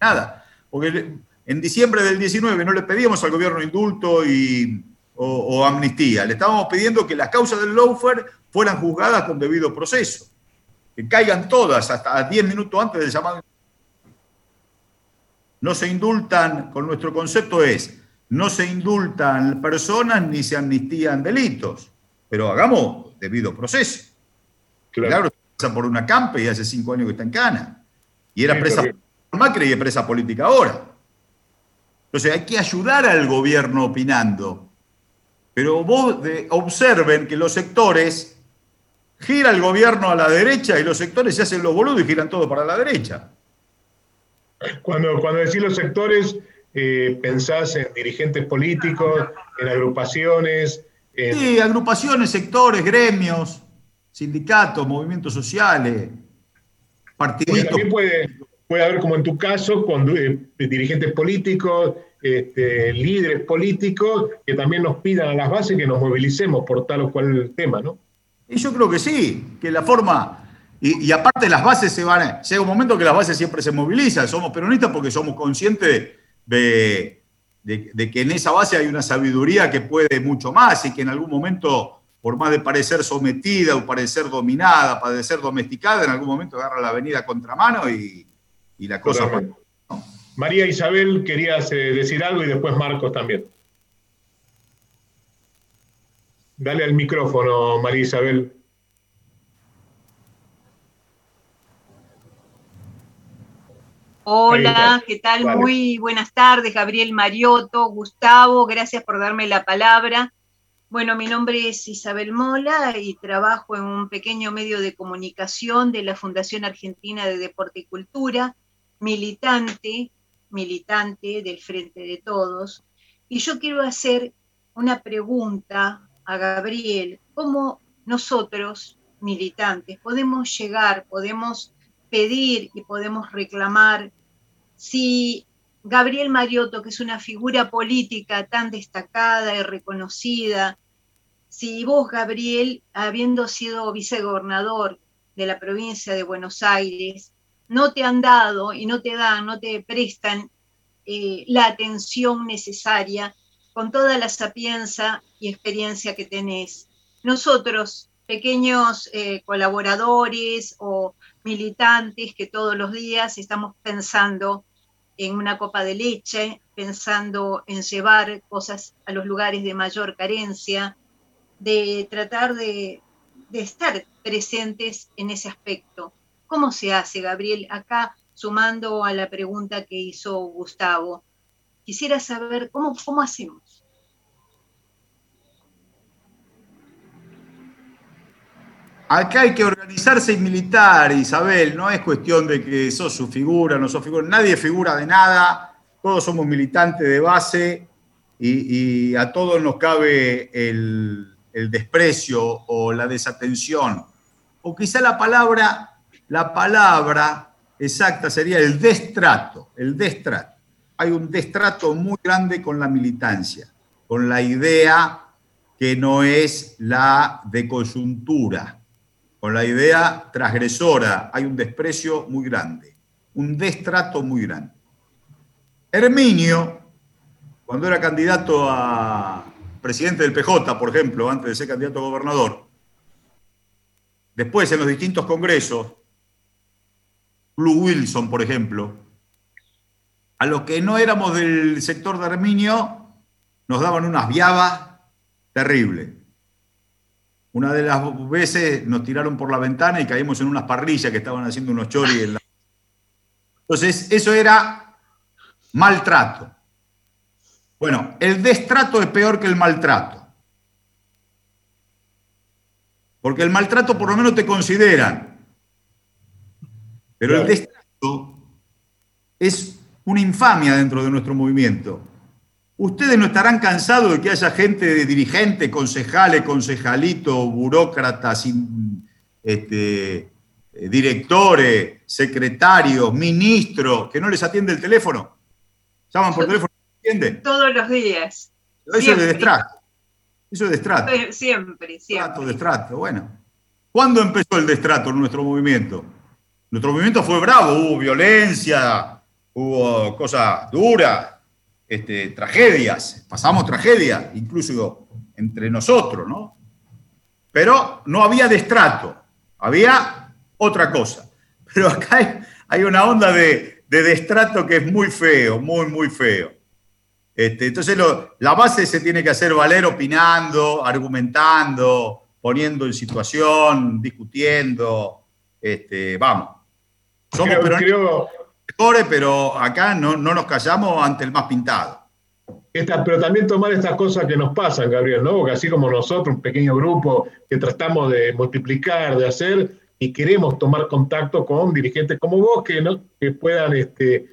nada. Porque en diciembre del 19 no le pedíamos al gobierno indulto y, o, amnistía, le estábamos pidiendo que las causas del lawfare fueran juzgadas con debido proceso, que caigan todas hasta 10 minutos antes del llamado. No se indultan, con nuestro concepto es, no se indultan personas ni se amnistían delitos, pero hagamos debido proceso. claro por una campe y hace cinco años que está en Cana. Y era presa por Macri y es presa política ahora. Entonces hay que ayudar al gobierno opinando. Pero vos observen que los sectores gira el gobierno a la derecha y los sectores se hacen los boludos y giran todo para la derecha. Cuando, cuando decís los sectores, eh, pensás en dirigentes políticos, en agrupaciones. Sí, agrupaciones, sectores, gremios sindicatos, movimientos sociales, partiditos. también puede, puede haber, como en tu caso, con eh, dirigentes políticos, este, líderes políticos, que también nos pidan a las bases que nos movilicemos por tal o cual tema, ¿no? Y yo creo que sí, que la forma, y, aparte las bases se van, llega un momento que las bases siempre se movilizan, somos peronistas porque somos conscientes de, de que en esa base hay una sabiduría que puede mucho más y que en algún momento por más de parecer sometida o parecer dominada, parecer domesticada, en algún momento agarra la avenida contramano y, y la cosa... María Isabel, querías eh, decir algo y después Marcos también. Dale al micrófono, María Isabel. Hola, ¿qué tal? Muy buenas tardes, Gabriel Mariotto, Gustavo, gracias por darme la palabra. Bueno, mi nombre es Isabel Mola y trabajo en un pequeño medio de comunicación de la Fundación Argentina de Deporte y Cultura, militante, militante del Frente de Todos. Y yo quiero hacer una pregunta a Gabriel, ¿cómo nosotros, militantes, podemos llegar, podemos pedir y podemos reclamar si Gabriel Mariotto, que es una figura política tan destacada y reconocida, si vos, Gabriel, habiendo sido vicegobernador de la provincia de Buenos Aires, no te han dado y no te dan, no te prestan eh, la atención necesaria con toda la sapienza y experiencia que tenés. Nosotros, pequeños eh, colaboradores o militantes que todos los días estamos pensando en una copa de leche, pensando en llevar cosas a los lugares de mayor carencia, de tratar de, estar presentes en ese aspecto. ¿Cómo se hace, Gabriel? Acá, sumando a la pregunta que hizo Gustavo, quisiera saber cómo, cómo hacemos. Acá hay que organizarse y militar, Isabel. No es cuestión de que sos su figura, no sos figura. Nadie figura de nada. Todos somos militantes de base y, a todos nos cabe el, desprecio o la desatención. O quizá la palabra, la palabra exacta sería el destrato. El destrato. Hay un destrato muy grande con la militancia, con la idea que no es la de coyuntura con la idea transgresora, hay un desprecio muy grande, un destrato muy grande. Herminio, cuando era candidato a presidente del PJ, por ejemplo, antes de ser candidato a gobernador, después en los distintos congresos, Blue Wilson, por ejemplo, a los que no éramos del sector de Herminio, nos daban unas viabas terribles. Una de las veces nos tiraron por la ventana y caímos en unas parrillas que estaban haciendo unos choris. En la... Entonces, eso era maltrato. Bueno, el destrato es peor que el maltrato. Porque el maltrato por lo menos te consideran. Pero el destrato es una infamia dentro de nuestro movimiento. Ustedes no estarán cansados de que haya gente de dirigente, concejales, concejalito, burócratas, este, eh, directores, secretarios, ministros, que no les atiende el teléfono. Llaman por teléfono y atienden. Todos los días. Eso es de destrato. Eso es destrato. Siempre, siempre. destrato, bueno. ¿Cuándo empezó el destrato en nuestro movimiento? Nuestro movimiento fue bravo, hubo violencia, hubo cosas duras, este, tragedias, pasamos tragedias, incluso entre nosotros, ¿no? Pero no había destrato, había otra cosa. Pero acá hay, una onda de, destrato que es muy feo, muy, muy feo. Este, entonces la base se tiene que hacer valer opinando, argumentando, poniendo en situación, discutiendo. Este, vamos. Somos creo, pero acá no, nos callamos ante el más pintado. pero también tomar estas cosas que nos pasan, Gabriel, ¿no? Porque así como nosotros, un pequeño grupo que tratamos de multiplicar, de hacer, y queremos tomar contacto con dirigentes como vos que, ¿no? que puedan este,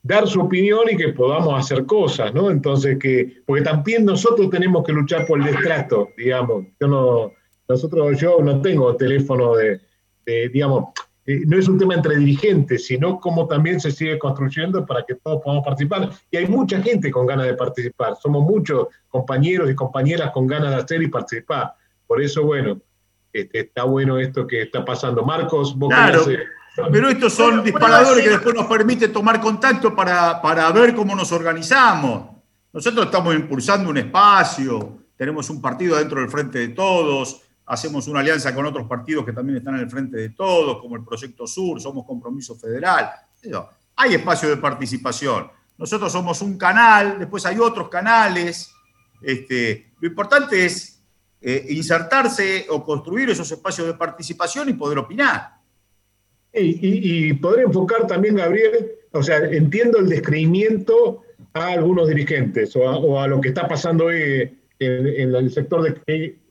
dar su opinión y que podamos hacer cosas, ¿no? Entonces, que, porque también nosotros tenemos que luchar por el destrato, digamos. Yo no, nosotros, yo no tengo teléfono de digamos, eh, no es un tema entre dirigentes, sino cómo también se sigue construyendo para que todos podamos participar. Y hay mucha gente con ganas de participar, somos muchos compañeros y compañeras con ganas de hacer y participar. Por eso, bueno, este, está bueno esto que está pasando. Marcos, vos claro, pero estos son disparadores que después nos permiten tomar contacto para, para ver cómo nos organizamos. Nosotros estamos impulsando un espacio, tenemos un partido dentro del Frente de Todos, hacemos una alianza con otros partidos que también están en el frente de todos, como el Proyecto Sur, somos Compromiso Federal. Hay espacio de participación. Nosotros somos un canal, después hay otros canales. Este, lo importante es eh, insertarse o construir esos espacios de participación y poder opinar. Y, poder enfocar también, Gabriel, o sea, entiendo el descreimiento a algunos dirigentes o a, lo que está pasando hoy en, el sector de,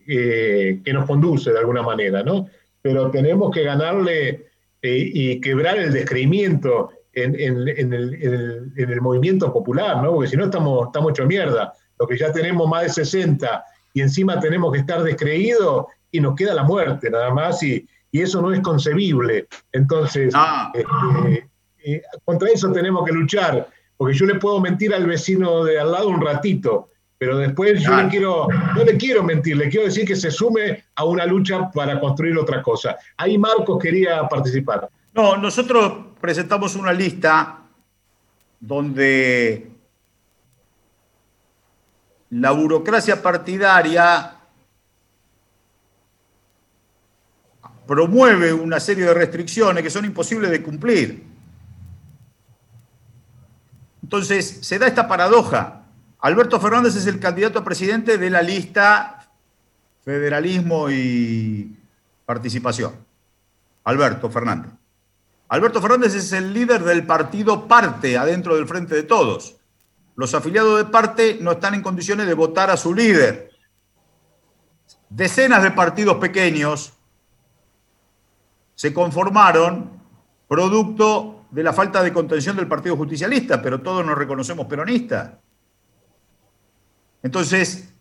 que nos conduce de alguna manera, ¿no? Pero tenemos que ganarle eh, y quebrar el descreimiento en, el, movimiento popular, ¿no? Porque si no estamos, estamos hecho mierda. Lo que ya tenemos más de 60 y encima tenemos que estar descreídos y nos queda la muerte nada más y, eso no es concebible. Entonces, ah. este, eh, contra eso tenemos que luchar, porque yo le puedo mentir al vecino de al lado un ratito, pero después yo le quiero, no le quiero mentir, le quiero decir que se sume a una lucha para construir otra cosa. Ahí Marcos quería participar. No, nosotros presentamos una lista donde la burocracia partidaria promueve una serie de restricciones que son imposibles de cumplir. Entonces, se da esta paradoja Alberto Fernández es el candidato a presidente de la lista Federalismo y Participación. Alberto Fernández. Alberto Fernández es el líder del partido Parte adentro del Frente de Todos. Los afiliados de Parte no están en condiciones de votar a su líder. Decenas de partidos pequeños se conformaron producto de la falta de contención del Partido Justicialista, pero todos nos reconocemos peronistas. Entonces,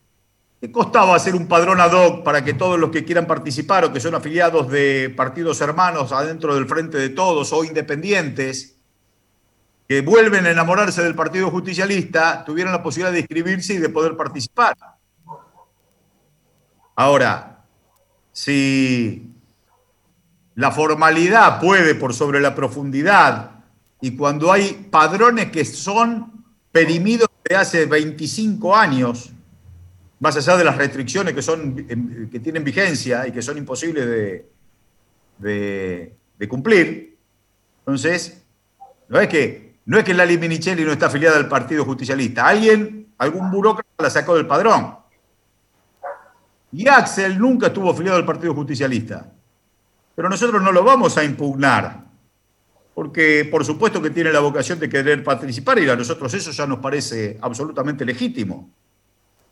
¿qué costaba hacer un padrón ad hoc para que todos los que quieran participar o que son afiliados de partidos hermanos adentro del Frente de Todos o independientes, que vuelven a enamorarse del Partido Justicialista, tuvieran la posibilidad de inscribirse y de poder participar? Ahora, si la formalidad puede por sobre la profundidad y cuando hay padrones que son perimidos de hace 25 años, más allá de las restricciones que, son, em, que tienen vigencia y que son imposibles de, de, cumplir, entonces, no es que, no es que Lali Minichelli no está afiliada al Partido Justicialista, alguien, algún burócrata la sacó del padrón. Y Axel nunca estuvo afiliado al Partido Justicialista. Pero nosotros no lo vamos a impugnar, porque por supuesto que tiene la vocación de querer participar y a nosotros eso ya nos parece absolutamente legítimo.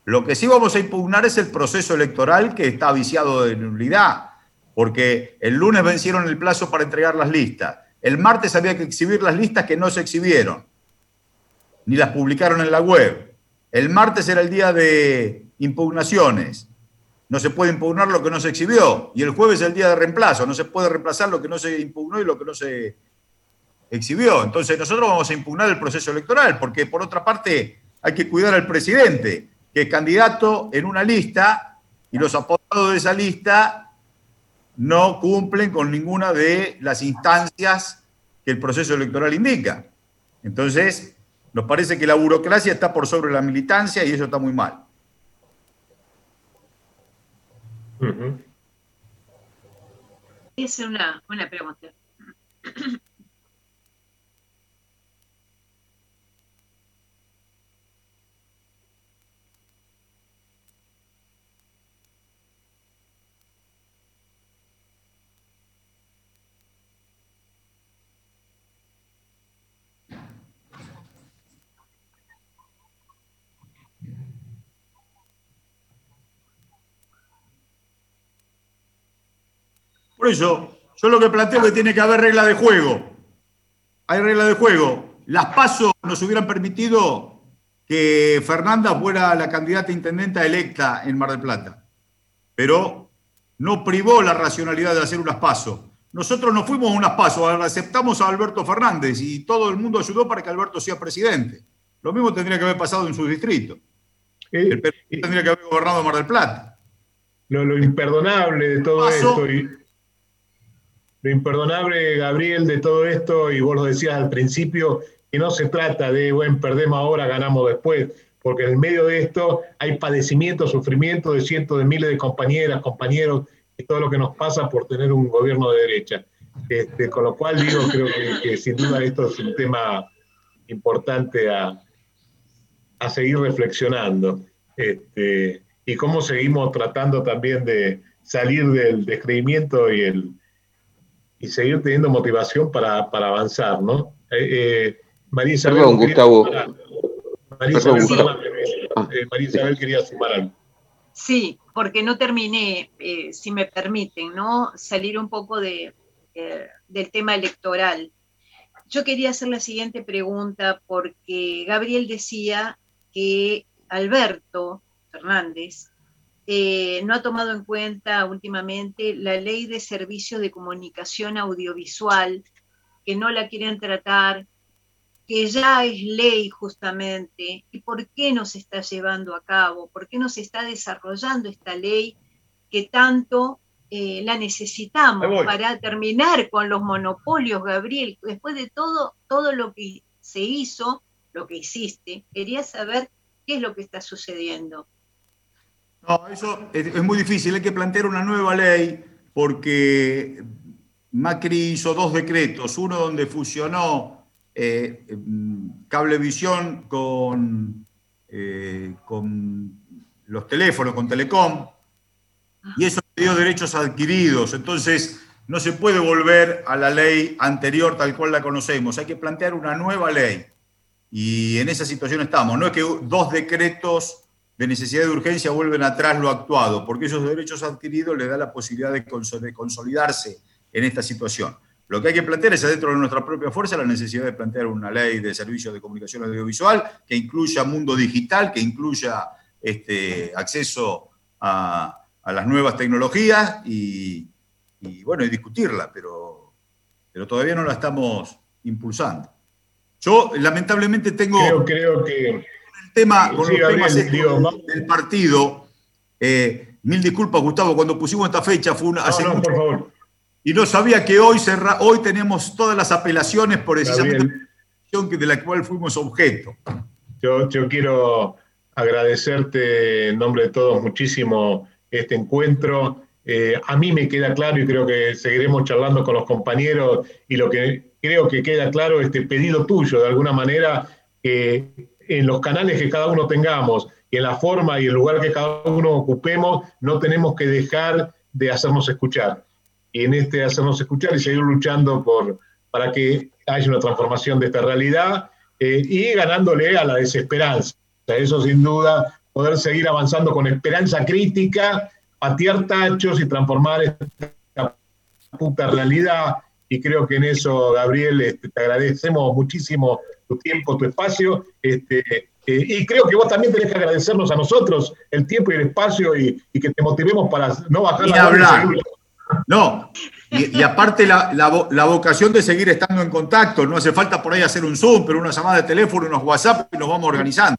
Lo que sí vamos a impugnar es el proceso electoral que está viciado de nulidad, porque el lunes vencieron el plazo para entregar las listas. El martes había que exhibir las listas que no se exhibieron, ni las publicaron en la web. El martes era el día de impugnaciones no se puede impugnar lo que no se exhibió. Y el jueves es el día de reemplazo, no se puede reemplazar lo que no se impugnó y lo que no se exhibió. Entonces nosotros vamos a impugnar el proceso electoral, porque por otra parte hay que cuidar al presidente, que es candidato en una lista y los apodados de esa lista no cumplen con ninguna de las instancias que el proceso electoral indica. Entonces, nos parece que la burocracia está por sobre la militancia y eso está muy mal. Es una buena pregunta. Por eso, yo lo que planteo es que tiene que haber regla de juego. Hay regla de juego. Las pasos nos hubieran permitido que Fernanda fuera la candidata intendenta electa en Mar del Plata. Pero no privó la racionalidad de hacer unas pasos. Nosotros no fuimos a unas pasos, aceptamos a Alberto Fernández y todo el mundo ayudó para que Alberto sea presidente. Lo mismo tendría que haber pasado en su distrito. Eh, el PRI tendría que haber gobernado Mar del Plata. Lo, imperdonable de todo esto lo imperdonable, Gabriel, de todo esto, y vos lo decías al principio, que no se trata de, bueno, perdemos ahora, ganamos después, porque en el medio de esto hay padecimiento, sufrimiento de cientos de miles de compañeras, compañeros, y todo lo que nos pasa por tener un gobierno de derecha. Este, con lo cual digo, creo que, sin duda esto es un tema importante a, a seguir reflexionando. Este, y cómo seguimos tratando también de salir del descreimiento y el, y seguir teniendo motivación para, avanzar, ¿no? Eh, eh, María Isabel. Perdón, Gustavo. María, Isabel, ah, eh, María Isabel quería sumar algo. Sí, porque no terminé, si me permiten, ¿no? Salir un poco de, del tema electoral. Yo quería hacer la siguiente pregunta porque Gabriel decía que Alberto Fernández eh, no ha tomado en cuenta últimamente la ley de servicio de comunicación audiovisual, que no la quieren tratar, que ya es ley justamente, y por qué no se está llevando a cabo, por qué no se está desarrollando esta ley que tanto eh, la necesitamos para terminar con los monopolios, Gabriel. Después de todo, todo lo que se hizo, lo que hiciste, quería saber qué es lo que está sucediendo. No, eso es, muy difícil. Hay que plantear una nueva ley porque Macri hizo dos decretos. Uno donde fusionó eh, Cablevisión con, eh, con los teléfonos, con Telecom, y eso dio derechos adquiridos. Entonces, no se puede volver a la ley anterior tal cual la conocemos. Hay que plantear una nueva ley. Y en esa situación estamos. No es que dos decretos de necesidad de urgencia vuelven atrás lo actuado, porque esos derechos adquiridos le da la posibilidad de consolidarse en esta situación. Lo que hay que plantear es dentro de nuestra propia fuerza la necesidad de plantear una ley de servicios de comunicación audiovisual que incluya mundo digital, que incluya este, acceso a, las nuevas tecnologías y, bueno, y discutirla, pero, pero todavía no la estamos impulsando. Yo lamentablemente tengo... creo que tema, con los temas del partido, eh, mil disculpas, Gustavo, cuando pusimos esta fecha fue una. No, no, por favor. Y no sabía que hoy, hoy tenemos todas las apelaciones por precisamente de la cual fuimos objeto. Yo, yo quiero agradecerte en nombre de todos muchísimo este encuentro. Eh, a mí me queda claro y creo que seguiremos charlando con los compañeros y lo que creo que queda claro este pedido tuyo, de alguna manera, que en los canales que cada uno tengamos y en la forma y el lugar que cada uno ocupemos, no tenemos que dejar de hacernos escuchar. Y en este hacernos escuchar y seguir luchando por, para que haya una transformación de esta realidad eh, y ganándole a la desesperanza. Eso sin duda, poder seguir avanzando con esperanza crítica, patear tachos y transformar esta puta realidad. Y creo que en eso, Gabriel, este, te agradecemos muchísimo tu tiempo, tu espacio. Este, eh, y creo que vos también tenés que agradecernos a nosotros el tiempo y el espacio y, que te motivemos para no bajar la hablar. No, y, aparte la, la, vocación de seguir estando en contacto, no hace falta por ahí hacer un Zoom, pero una llamada de teléfono, unos WhatsApp y nos vamos organizando.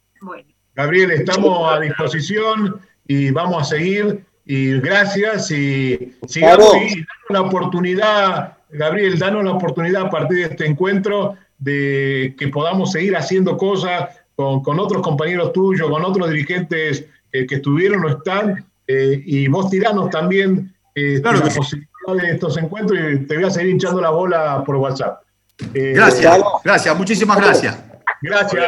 Gabriel, estamos a disposición y vamos a seguir. Y gracias y sigamos y la oportunidad, Gabriel, danos la oportunidad a partir de este encuentro de que podamos seguir haciendo cosas con, otros compañeros tuyos, con otros dirigentes eh, que estuvieron o están, eh, y vos tiranos también eh, la posibilidad de estos encuentros y te voy a seguir hinchando la bola por WhatsApp. gracias, gracias, muchísimas gracias. Gracias,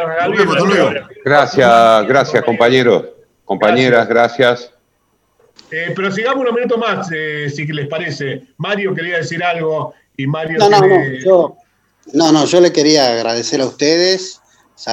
Gracias, gracias, compañeros, compañeras, gracias. Eh, pero sigamos unos minutos más, eh, si les parece. Mario quería decir algo y Mario. No, no, no, yo, no, no, yo le quería agradecer a ustedes